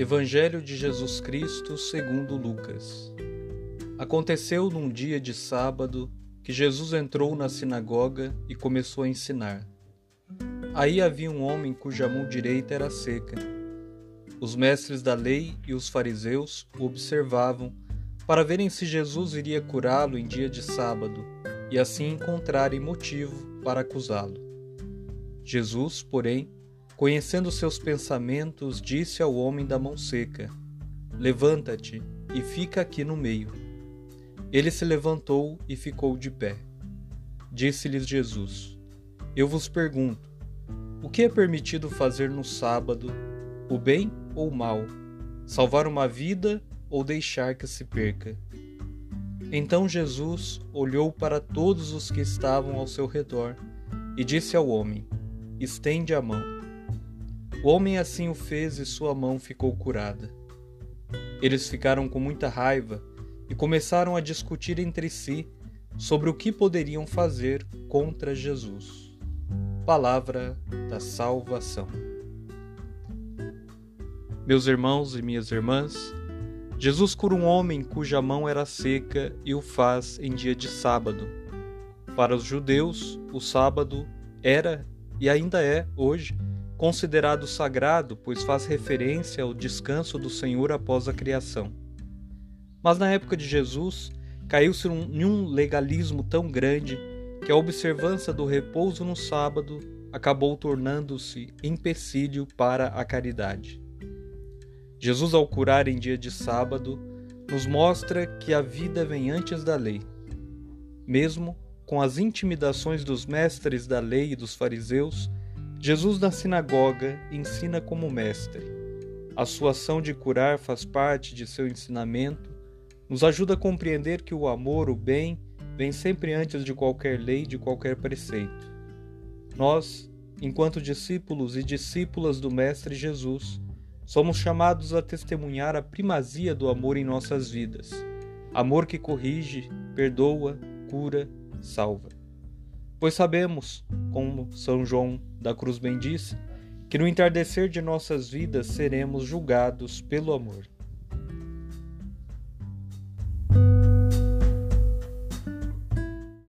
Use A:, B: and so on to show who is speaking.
A: Evangelho de Jesus Cristo segundo Lucas. Aconteceu num dia de sábado que Jesus entrou na sinagoga e começou a ensinar. Aí havia um homem cuja mão direita era seca. Os mestres da lei e os fariseus o observavam para verem se Jesus iria curá-lo em dia de sábado e assim encontrarem motivo para acusá-lo. Jesus, porém, Conhecendo seus pensamentos, disse ao homem da mão seca: Levanta-te e fica aqui no meio. Ele se levantou e ficou de pé. Disse-lhes Jesus: Eu vos pergunto: o que é permitido fazer no sábado, o bem ou o mal? Salvar uma vida ou deixar que se perca? Então Jesus olhou para todos os que estavam ao seu redor e disse ao homem: Estende a mão. O homem assim o fez e sua mão ficou curada. Eles ficaram com muita raiva e começaram a discutir entre si sobre o que poderiam fazer contra Jesus. Palavra da salvação. Meus irmãos e minhas irmãs, Jesus cura um homem cuja mão era seca e o faz em dia de sábado. Para os judeus, o sábado era e ainda é, hoje, considerado sagrado, pois faz referência ao descanso do Senhor após a criação. Mas na época de Jesus, caiu-se em um legalismo tão grande que a observância do repouso no sábado acabou tornando-se empecilho para a caridade. Jesus, ao curar em dia de sábado, nos mostra que a vida vem antes da lei. Mesmo com as intimidações dos mestres da lei e dos fariseus, Jesus na sinagoga ensina como mestre. A sua ação de curar faz parte de seu ensinamento, nos ajuda a compreender que o amor, o bem, vem sempre antes de qualquer lei, de qualquer preceito. Nós, enquanto discípulos e discípulas do Mestre Jesus, somos chamados a testemunhar a primazia do amor em nossas vidas. Amor que corrige, perdoa, cura, salva. Pois sabemos, como São João da Cruz bem disse, que no entardecer de nossas vidas seremos julgados pelo amor.